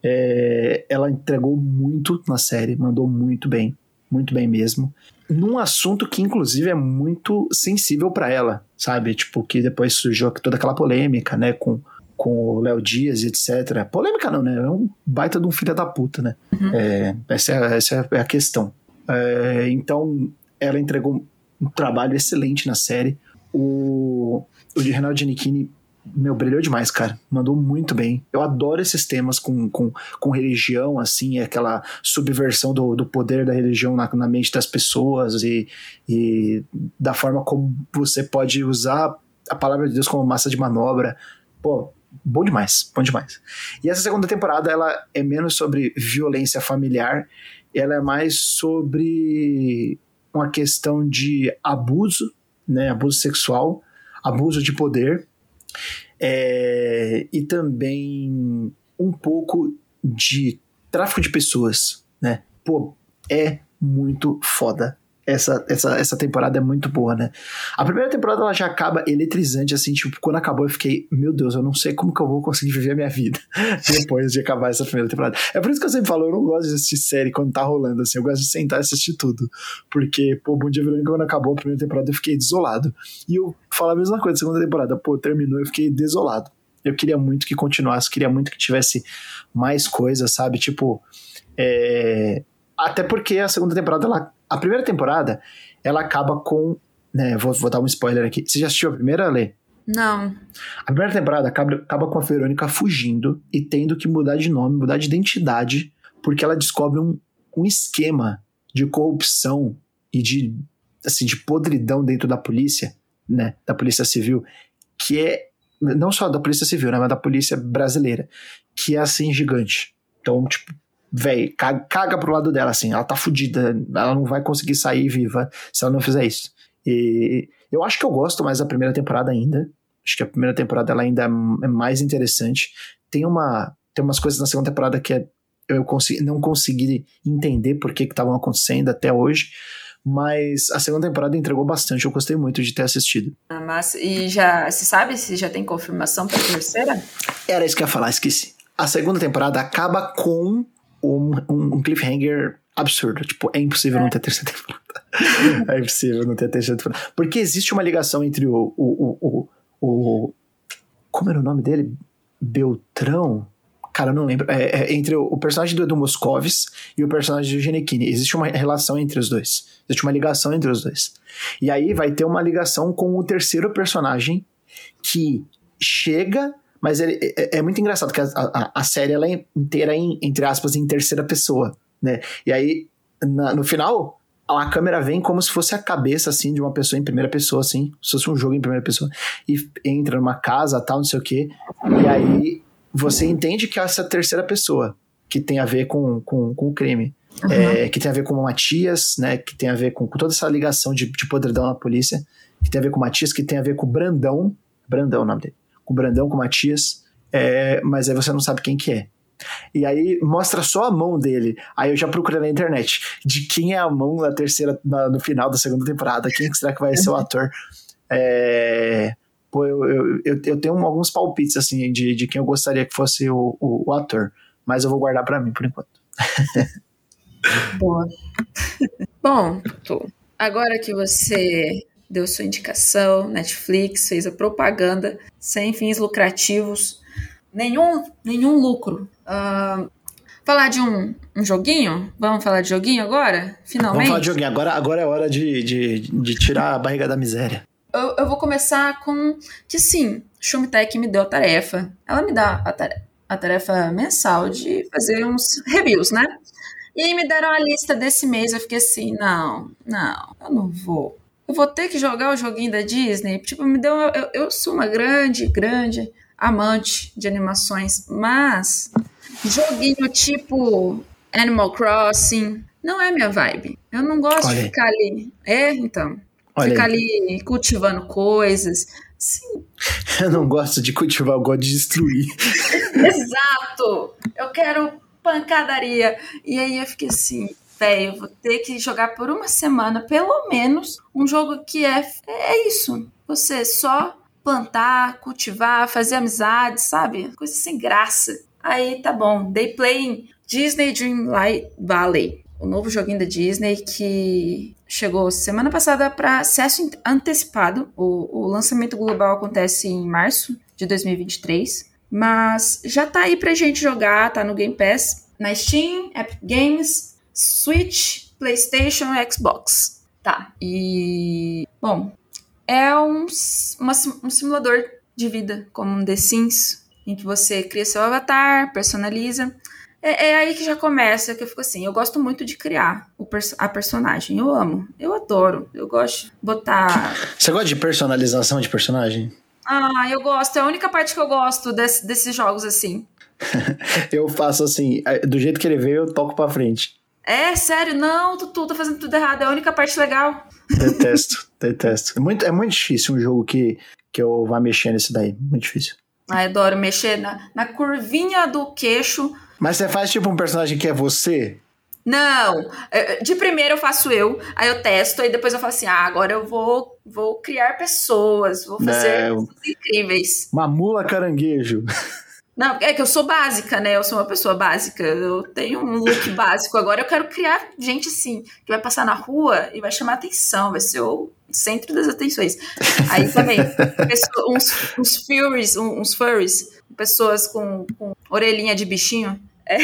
é, ela entregou muito na série, mandou muito bem, muito bem mesmo. Num assunto que, inclusive, é muito sensível para ela, sabe? Tipo, que depois surgiu toda aquela polêmica, né, com, com o Léo Dias e etc. Polêmica não, né? É um baita de um filho da puta, né? Uhum. É, essa, é, essa é a questão. É, então, ela entregou um trabalho excelente na série. O, o de Renato Giannichini, meu, brilhou demais, cara. Mandou muito bem. Eu adoro esses temas com, com, com religião, assim, aquela subversão do, do poder da religião na, na mente das pessoas e, e da forma como você pode usar a palavra de Deus como massa de manobra. Pô, bom demais, bom demais. E essa segunda temporada, ela é menos sobre violência familiar, ela é mais sobre uma questão de abuso, né, abuso sexual, abuso de poder, é, e também um pouco de tráfico de pessoas, né? Pô, é muito foda. Essa, essa, essa temporada é muito boa, né? A primeira temporada ela já acaba eletrizante, assim, tipo, quando acabou eu fiquei, meu Deus, eu não sei como que eu vou conseguir viver a minha vida [laughs] depois de acabar essa primeira temporada. É por isso que eu sempre falo, eu não gosto de assistir série quando tá rolando, assim, eu gosto de sentar e assistir tudo. Porque, pô, Bom Dia Verônica, quando acabou a primeira temporada, eu fiquei desolado. E eu falo a mesma coisa, segunda temporada, pô, terminou, eu fiquei desolado. Eu queria muito que continuasse, queria muito que tivesse mais coisas, sabe? Tipo, é... até porque a segunda temporada, ela a primeira temporada, ela acaba com. Né, vou, vou dar um spoiler aqui. Você já assistiu a primeira, Lê? Não. A primeira temporada acaba, acaba com a Verônica fugindo e tendo que mudar de nome, mudar de identidade, porque ela descobre um, um esquema de corrupção e de, assim, de podridão dentro da polícia, né? Da polícia civil, que é. Não só da polícia civil, né? Mas da polícia brasileira, que é assim gigante. Então, tipo, velho, caga, caga pro lado dela, assim, ela tá fudida, ela não vai conseguir sair viva se ela não fizer isso. E eu acho que eu gosto mais da primeira temporada ainda. Acho que a primeira temporada ela ainda é mais interessante. Tem uma tem umas coisas na segunda temporada que é, eu consegui, não consegui entender por que estavam acontecendo até hoje. Mas a segunda temporada entregou bastante. Eu gostei muito de ter assistido. Ah, mas, e já se sabe se já tem confirmação pra terceira? Era isso que eu ia falar, esqueci. A segunda temporada acaba com um, um cliffhanger absurdo. Tipo, é impossível é. não ter terceira [laughs] temporada. é impossível não ter terceira temporada. Porque existe uma ligação entre o. o, o, o, o como era o nome dele? Beltrão? Cara, eu não lembro. É, é entre o, o, personagem do Edu Moscovis e o personagem do Genequini. Existe uma relação entre os dois. Existe uma ligação entre os dois. E aí vai ter uma ligação com o terceiro personagem que chega mas ele, é, é, muito engraçado que a, a, a, série ela é inteira em, entre aspas, em terceira pessoa, né? E aí, na, no final, a câmera vem como se fosse a cabeça, assim, de uma pessoa em primeira pessoa, assim, se fosse um jogo em primeira pessoa, e entra numa casa, tal, não sei o quê, e aí você entende que é essa terceira pessoa, que tem a ver com, com, com o crime. Uhum. É, que tem a ver com o Matias, né? Que tem a ver com, com toda essa ligação de, de podridão na polícia, que tem a ver com o Matias, que tem a ver com o Brandão. Brandão é o nome dele com o Brandão, com o Matias, é, mas aí você não sabe quem que é. E aí mostra só a mão dele. Aí eu já procurei na internet de quem é a mão na terceira, na, no final da segunda temporada. Quem será que vai ser o [laughs] ator? É, pô, eu, eu, eu, eu, tenho alguns palpites assim de, de quem eu gostaria que fosse o, o, o ator, mas eu vou guardar para mim por enquanto. [laughs] Boa. Bom, agora que você deu sua indicação, Netflix fez a propaganda sem fins lucrativos, nenhum, nenhum lucro. Uh, falar de um, um joguinho? Vamos falar de joguinho agora? Finalmente? Vamos falar de joguinho. Agora, agora é hora de, de, de tirar a barriga da miséria. Eu, eu vou começar com que sim, Shumtech me deu a tarefa. Ela me dá a tarefa, a tarefa mensal de fazer uns reviews, né? E aí me deram a lista desse mês, eu fiquei assim, não, não, eu não vou. Eu vou ter que jogar o joguinho da Disney. Tipo, me deu. Eu, eu sou uma grande, grande amante de animações, mas joguinho tipo Animal Crossing não é minha vibe. Eu não gosto Olha. de ficar ali. É, então. Olha ficar aí. ali cultivando coisas. Sim. [laughs] Eu não gosto de cultivar, eu gosto de destruir. [laughs] Exato! Eu quero pancadaria. E aí eu fiquei assim, velho, eu vou ter que jogar por uma semana, pelo menos, um jogo que é, é isso. Você só plantar, cultivar, fazer amizade, sabe? Coisa sem graça. Aí tá bom. Day Playing Disney Dreamlight Valley. O novo joguinho da Disney que chegou semana passada para acesso antecipado. O, o lançamento global acontece em março de 2023. Mas já tá aí pra gente jogar, tá no Game Pass, na Steam, Epic Games, Switch, PlayStation e Xbox. Tá. E. Bom, é um, uma, um simulador de vida, como um The Sims, em que você cria seu avatar, personaliza. É, é, aí que já começa, que eu fico assim, eu gosto muito de criar o, a personagem. Eu amo, eu adoro, eu gosto de botar. Você gosta de personalização de personagem? Ah, eu gosto. É a única parte que eu gosto desse, desses jogos assim. [laughs] eu faço assim, do jeito que ele veio, eu toco pra frente. É, sério, não, tu tá fazendo tudo errado. É a única parte legal. Detesto, [laughs] detesto. É muito, é muito difícil um jogo que, que eu vá mexer nisso daí. Muito difícil. Ah, eu adoro mexer na, na curvinha do queixo. Mas você faz tipo um personagem que é você? Não, é, de primeiro eu faço eu, aí eu testo, aí depois eu falo assim: ah, agora eu vou, vou criar pessoas, vou fazer Não. incríveis. Uma mula caranguejo. [laughs] Não, é que eu sou básica, né? Eu sou uma pessoa básica. Eu tenho um look [laughs] básico. Agora eu quero criar gente assim, que vai passar na rua e vai chamar atenção, vai ser o centro das atenções. Aí também, pessoas, uns, uns furries, uns furries, pessoas com, com orelhinha de bichinho. É.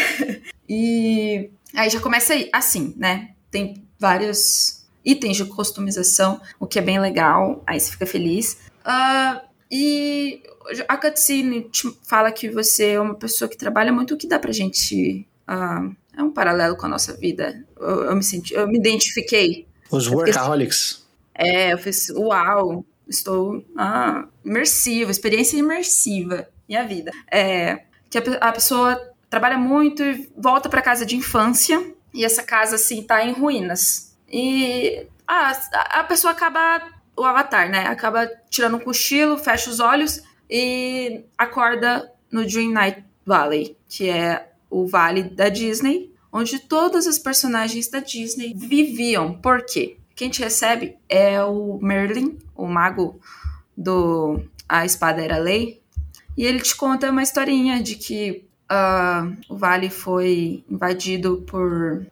E aí já começa assim, né? Tem vários itens de customização, o que é bem legal. Aí você fica feliz. Uh, e a cutscene fala que você é uma pessoa que trabalha muito, o que dá pra gente. Uh, é um paralelo com a nossa vida. Eu, eu me senti, eu me identifiquei. Os workaholics. é, eu fiz, uau, estou ah, imersiva, experiência imersiva, minha vida. É, que a, a pessoa trabalha muito e volta para casa de infância, e essa casa, assim, tá em ruínas. E ah, a pessoa acaba, o avatar, né, acaba tirando um cochilo, fecha os olhos e acorda no Dream Night Valley, que é o vale da Disney, onde todas as personagens da Disney viviam. Por quê? Quem te recebe é o Merlin, o mago do A Espada Era Lei, e ele te conta uma historinha de que uh, o vale foi invadido por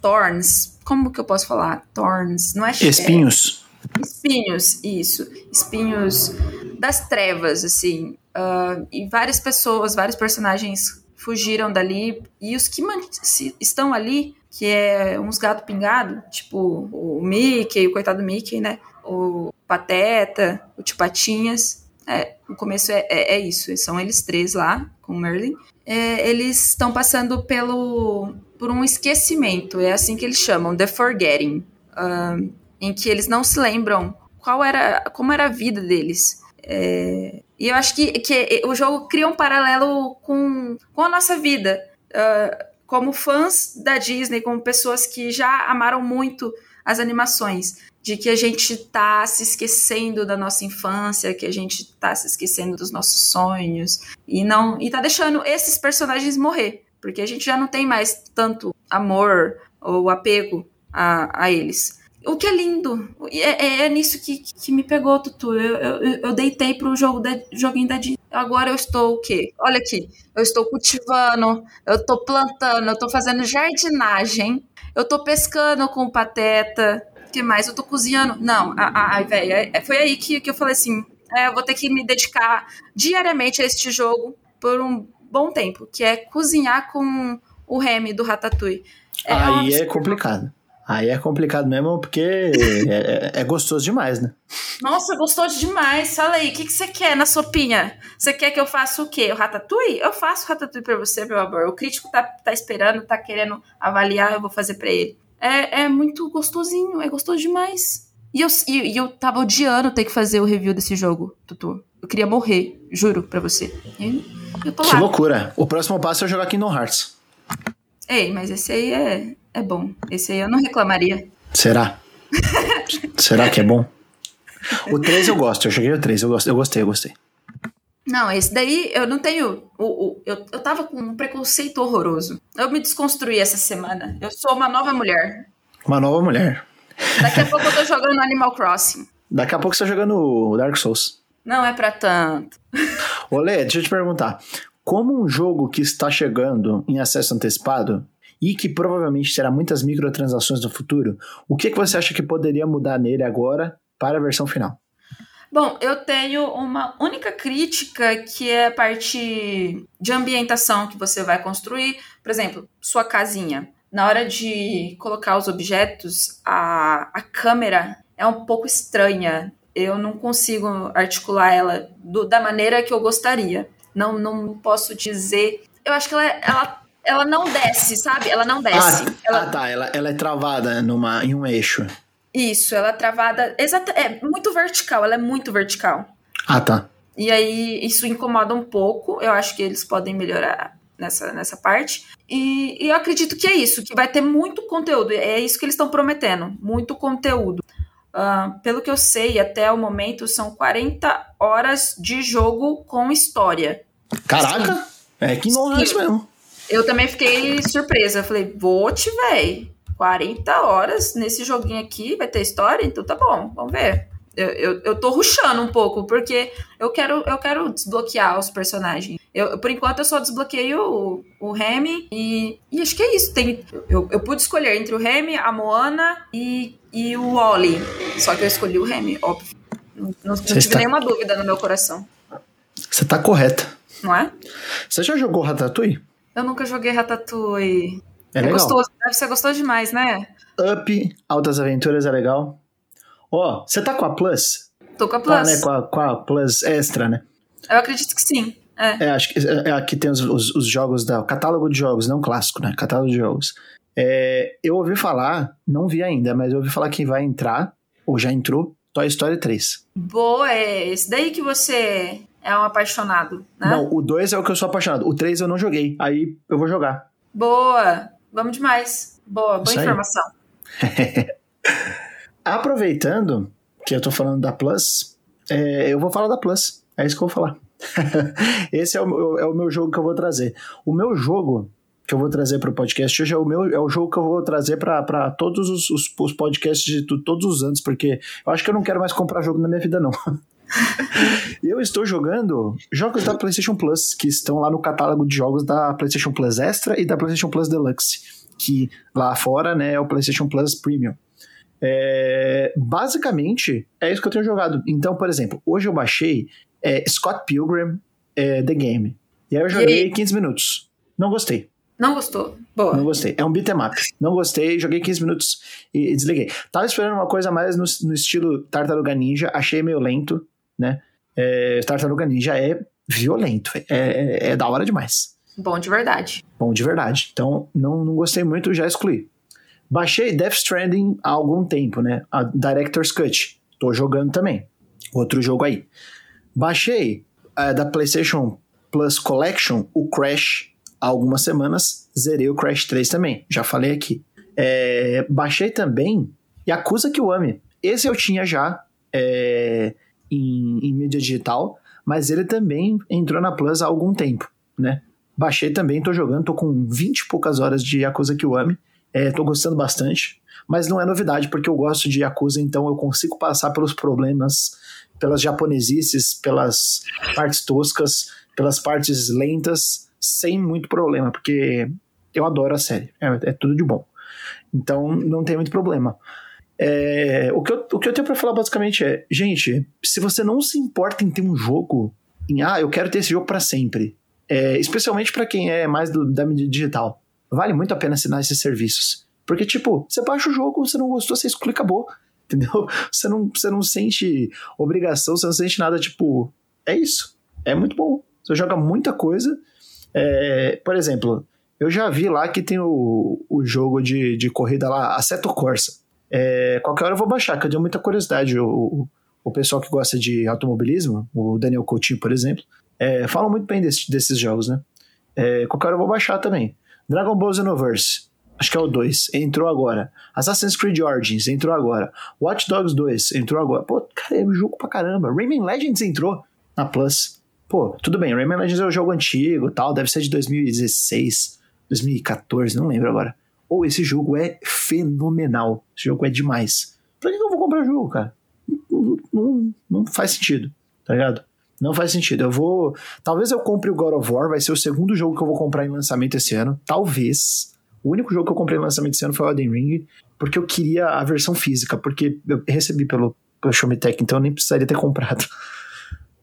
Thorns. Como que eu posso falar? Thorns, não é Espinhos. Espinhos, isso. Espinhos das trevas, assim. Uh, e várias pessoas, vários personagens fugiram dali. E os que estão ali, que é uns gato pingado, tipo o Mickey, o coitado Mickey, né? O Pateta, o Tio Patinhas. É, no começo é, é, é, isso, são eles três lá, com o Merlin. É, eles estão passando pelo por um esquecimento, é assim que eles chamam, the forgetting, uh, em que eles não se lembram qual era, como era a vida deles. É, e eu acho que, que o jogo cria um paralelo com, com a nossa vida. Uh, como fãs da Disney, como pessoas que já amaram muito as animações, de que a gente tá se esquecendo da nossa infância, que a gente tá se esquecendo dos nossos sonhos e não e tá deixando esses personagens morrer, porque a gente já não tem mais tanto amor ou apego a, a eles. O que é lindo. É, é, é nisso que, que me pegou, Tutu. Eu, eu, eu deitei pro jogo da, joguinho da Disney. Agora eu estou o quê? Olha aqui. Eu estou cultivando, eu estou plantando, eu estou fazendo jardinagem, eu estou pescando com pateta. O que mais? Eu estou cozinhando. Não, ai, velho. É, é, foi aí que, que eu falei assim: é, eu vou ter que me dedicar diariamente a este jogo por um bom tempo, que é cozinhar com o Remy do Ratatouille. É Aí é complicado. Aí é complicado mesmo porque é, é, é, gostoso demais, né? Nossa, gostoso demais. Fala aí, o que, que você quer na sopinha? Você quer que eu faça o quê? O ratatouille? Eu faço o ratatouille pra você, meu amor. O crítico tá, tá esperando, tá querendo avaliar, eu vou fazer pra ele. É, é muito gostosinho, é gostoso demais. E eu, e, e eu tava odiando ter que fazer o review desse jogo, Tutu. Eu queria morrer, juro pra você. E eu tô lá. Que loucura. O próximo passo é jogar Kingdom Hearts. Ei, mas esse aí é, é bom. Esse aí eu não reclamaria. Será? [laughs] Será que é bom? O 3 eu gosto, eu joguei o 3, eu, gosto, eu gostei, eu gostei. Não, esse daí eu não tenho. O, o, eu, eu tava com um preconceito horroroso. Eu me desconstruí essa semana. Eu sou uma nova mulher. Uma nova mulher. Daqui a pouco eu tô jogando Animal Crossing. Daqui a pouco você tá jogando Dark Souls. Não é pra tanto. Olê, deixa eu te perguntar. Como um jogo que está chegando em acesso antecipado, e que provavelmente terá muitas microtransações no futuro, o que, que você acha que poderia mudar nele agora para a versão final? Bom, eu tenho uma única crítica que é a parte de ambientação que você vai construir. Por exemplo, sua casinha. Na hora de colocar os objetos, a, a câmera é um pouco estranha. Eu não consigo articular ela do, da maneira que eu gostaria. Não, não posso dizer. Eu acho que ela, ela ela não desce, sabe? Ela não desce. Ah, ela... ah tá. Ela, ela é travada numa, em um eixo. Isso, ela é travada. Exata, é muito vertical, ela é muito vertical. Ah, tá. E aí isso incomoda um pouco. Eu acho que eles podem melhorar nessa, nessa parte. E, e eu acredito que é isso, que vai ter muito conteúdo. É isso que eles estão prometendo, muito conteúdo. Uh, pelo que eu sei, até o momento são 40 horas de jogo com história. Caraca! Sim. É que não é isso mesmo. Eu também fiquei surpresa. falei, vou te, véi. 40 horas nesse joguinho aqui, vai ter história? Então tá bom, vamos ver. Eu, eu, eu tô ruxando um pouco, porque eu quero, eu quero desbloquear os personagens. Eu, por enquanto eu só desbloqueio o, o Remy e, e acho que é isso. Tem, eu, eu pude escolher entre o Remy, a Moana e, e o Wally. Só que eu escolhi o Remy, óbvio. Não, não, não tive está... nenhuma dúvida no meu coração. Você tá correta. Não é? Você já jogou Ratatouille? Eu nunca joguei Ratatouille. É, é gostoso, deve ser gostoso demais, né? Up, Altas Aventuras é legal. Ó, oh, você tá com a Plus? Tô com a Plus. Tá, né? Com a, com a Plus Extra, né? Eu acredito que sim. É, é acho que é, é, aqui tem os, os, os, jogos da. O catálogo de jogos, não clássico, né? Catálogo de jogos. É, eu ouvi falar, não vi ainda, mas eu ouvi falar que vai entrar, ou já entrou, Toy Story 3. Boa, é esse daí que você é um apaixonado, né? Não, o 2 é o que eu sou apaixonado. O 3 eu não joguei. Aí eu vou jogar. Boa! Vamos demais. Boa, boa Isso informação. [laughs] Aproveitando que eu tô falando da Plus, é, eu vou falar da Plus. É isso que eu vou falar. [laughs] Esse é o, é o meu jogo que eu vou trazer. O meu jogo que eu vou trazer para o podcast hoje é o meu é o jogo que eu vou trazer para todos os, os, os, podcasts de todos os anos, porque eu acho que eu não quero mais comprar jogo na minha vida, não. [laughs] eu estou jogando jogos da PlayStation Plus, que estão lá no catálogo de jogos da PlayStation Plus Extra e da PlayStation Plus Deluxe, que lá fora né, é o PlayStation Plus Premium. É, basicamente, é isso que eu tenho jogado. Então, por exemplo, hoje eu baixei é, Scott Pilgrim é, The Game. E aí eu joguei 15 minutos. Não gostei. Não gostou? Boa. Não gostei. É um beat'em up. Não gostei, joguei 15 minutos e, e desliguei. Tava esperando uma coisa mais no, no, estilo Tartaruga Ninja, achei meio lento né? É, Tartaruga Ninja é violento, é, é, é, da hora demais. Bom de verdade. Bom de verdade. Então, não, não gostei muito, já excluí. Baixei Death Stranding há algum tempo, né? A Director's Cut. Tô jogando também. Outro jogo aí. Baixei uh, da PlayStation Plus Collection o Crash há algumas semanas. Zerei o Crash 3 também. Já falei aqui. É, baixei também Yakuza Kiwami. Esse eu tinha já. É, em, em mídia digital, mas ele também entrou na Plus há algum tempo, né? Baixei também, tô jogando, tô com 20 e poucas horas de Yakuza Kiwami, é, tô gostando bastante, mas não é novidade, porque eu gosto de Yakuza, então eu consigo passar pelos problemas, pelas japonesices, pelas partes toscas, pelas partes lentas, sem muito problema, porque eu adoro a série, é, é tudo de bom. Então não tem muito problema. É, o, que eu, o que eu tenho para falar basicamente é, gente, se você não se importa em ter um jogo, em ah, eu quero ter esse jogo para sempre, é, especialmente para quem é mais do, da mídia digital, vale muito a pena assinar esses serviços. Porque, tipo, você baixa o jogo, você não gostou, você exclui, acabou. [laughs] Entendeu? Você não, você não sente obrigação, você não sente nada, tipo, é isso. É muito bom. Você joga muita coisa. É, por exemplo, eu já vi lá que tem o, o jogo de, de corrida lá, Assetto Corsa. É, qualquer hora eu vou baixar, que eu tenho muita curiosidade. O, o pessoal que gosta de automobilismo, o Daniel Coutinho, por exemplo, é, muito bem desse, desses jogos, né? É, qualquer hora eu vou baixar também. Dragon Ball Xenoverse, acho que é o 2, entrou agora. Assassin's Creed Origins, entrou agora. Watch Dogs 2, entrou agora. Pô, cara, é um jogo pra caramba. Rayman Legends entrou na Plus. Pô, tudo bem, Rayman Legends é um jogo antigo tal, deve ser de 2016, 2014, não lembro agora. Ou esse jogo é fenomenal. Esse jogo é demais. Pra que eu vou comprar o jogo, cara? Não, não, não faz sentido, tá ligado? Não faz sentido. Eu vou. Talvez eu compre o God of War, vai ser o segundo jogo que eu vou comprar em lançamento esse ano. Talvez. O único jogo que eu comprei em lançamento esse ano foi o Elden Ring, porque eu queria a versão física, porque eu recebi pelo, pelo Tech, então eu nem precisaria ter [laughs] comprado.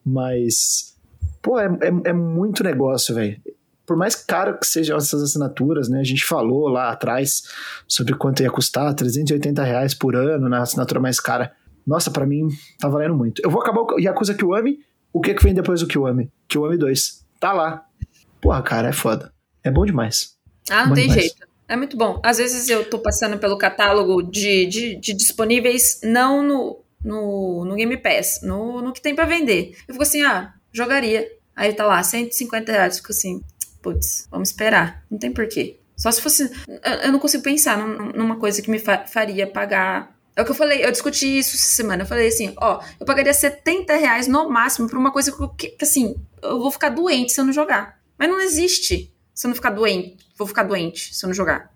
Mas. Pô, é, é, é muito negócio, velho. Por mais caro que sejam essas assinaturas, né? A gente falou lá atrás sobre quanto ia custar, 380 reais por ano na assinatura mais cara. Nossa, para mim tá valendo muito. Eu vou acabar o Yakuza Kiwami. O que que vem depois do Kiwami? Kiwami 2. Tá lá. Porra, cara, é foda. É bom demais. Ah, não bom tem demais. jeito. É muito bom. Às vezes eu tô passando pelo catálogo de, de, de disponíveis, não no, no, no Game Pass, no, no que tem pra vender. Eu fico assim, ah, jogaria. Aí tá lá, 150 reais. Fico assim, putz, vamos esperar. Não tem porquê. Só se fosse. Eu não consigo pensar numa coisa que me faria pagar. É o que eu falei, eu discuti isso essa semana. Eu falei assim: ó, eu pagaria 70 reais no máximo por uma coisa que, assim, eu vou ficar doente se eu não jogar. Mas não existe se eu não ficar doente. Vou ficar doente se eu não jogar.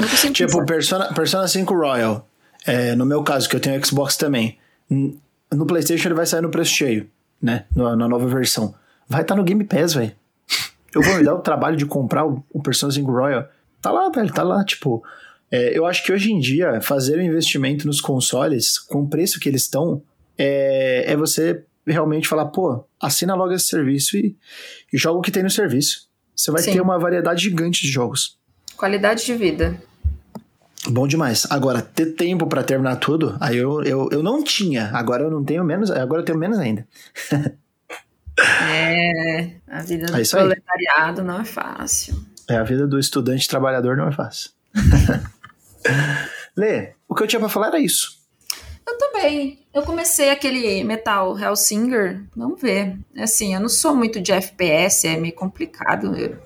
Não Tipo, pensar. Persona, Persona 5 Royal. É, no meu caso, que eu tenho Xbox também. No PlayStation ele vai sair no preço cheio, né? Na, na nova versão. Vai estar no Game Pass, velho. Eu vou me dar o trabalho de comprar o, o Persona 5 Royal. Tá lá, velho, tá lá. Tipo, é, eu acho que hoje em dia, fazer o investimento nos consoles, com o preço que eles estão, é, é você realmente falar, pô, assina logo esse serviço e, e joga o que tem no serviço. Você vai Sim. ter uma variedade gigante de jogos. Qualidade de vida. Bom demais. Agora, ter tempo pra terminar tudo, aí eu, eu, eu não tinha. Agora eu não tenho menos, agora eu tenho menos ainda. [laughs] É, a vida do É proletariado não é fácil. É, a vida do estudante trabalhador não é fácil. [laughs] Lê, o que eu tinha pra falar era isso. Eu também. Eu comecei aquele Metal Hellsinger. Vamos ver. Assim, eu não sou muito de FPS, é meio complicado. Eu,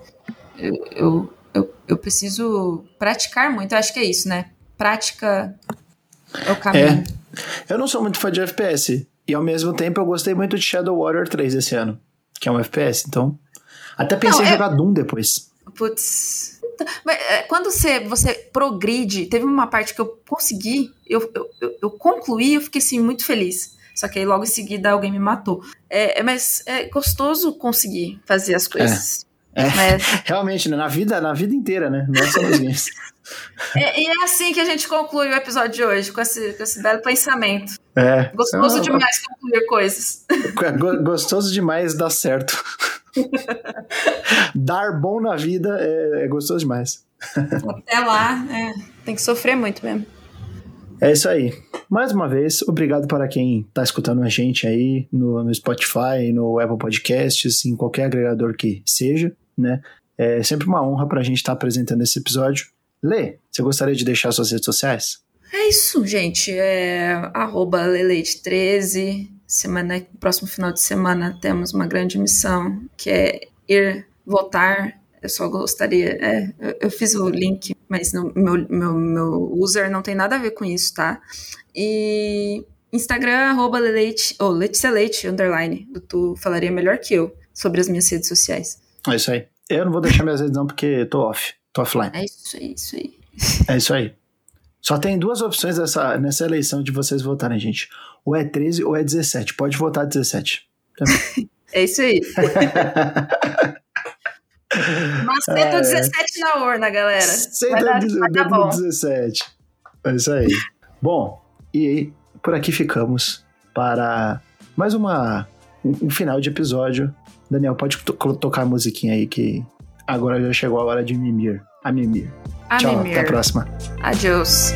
eu, eu, eu, eu preciso praticar muito. Eu acho que é isso, né? Prática é o caminho. É. Eu não sou muito fã de FPS. E ao mesmo tempo eu gostei muito de Shadow Warrior 3 esse ano. Que é um FPS, então. Até pensei Não, em é- jogar Doom depois. Putz. É, quando você, você progride, teve uma parte que eu consegui, eu, eu, eu, concluí, eu fiquei assim, muito feliz. Só que aí logo em seguida alguém me matou. É, é, mas é gostoso conseguir fazer as coisas. É. Mas- [laughs] Realmente, né? na vida, na vida inteira, né? Não é só nos games. É, e é assim que a gente conclui o episódio de hoje, com esse, com esse belo pensamento. É. Gostoso Ah, demais concluir coisas. Go- Gostoso demais dar certo. [laughs] Dar bom na vida é, é gostoso demais. Até lá, é, tem que sofrer muito mesmo. É isso aí. Mais uma vez, obrigado para quem tá escutando a gente aí no, no Spotify, no Apple Podcasts, em qualquer agregador que seja, né? É sempre uma honra pra gente estar apresentando esse episódio. Lê, você gostaria de deixar suas redes sociais? É isso, gente. É arroba Leleite13. Semana, próximo final de semana temos uma grande missão que é ir votar. Eu só gostaria. é, eu, eu fiz o link, mas no, meu, meu, meu user não tem nada a ver com isso, tá? E Instagram, arroba Leleite, ou Letícia Leite, underline. Tu falaria melhor que eu sobre as minhas redes sociais. É isso aí. Eu não vou deixar minhas redes não, porque eu tô off, tô offline. É isso aí, isso aí. É isso aí. Só tem duas opções nessa, nessa eleição de vocês votarem, gente. Ou é 13 ou é 17. Pode votar 17. [laughs] É isso aí. [laughs] Maceto Ah, é. 17 na urna, galera. Senta Vai dar- o vai dar dedo no bom. 17. É isso aí. Bom, e por aqui ficamos para mais uma um, um final de episódio. Daniel, pode to- tocar a musiquinha aí que agora já chegou a hora de mimir. a Mimir. A Tchau, Mimir. até a próxima. Adiós.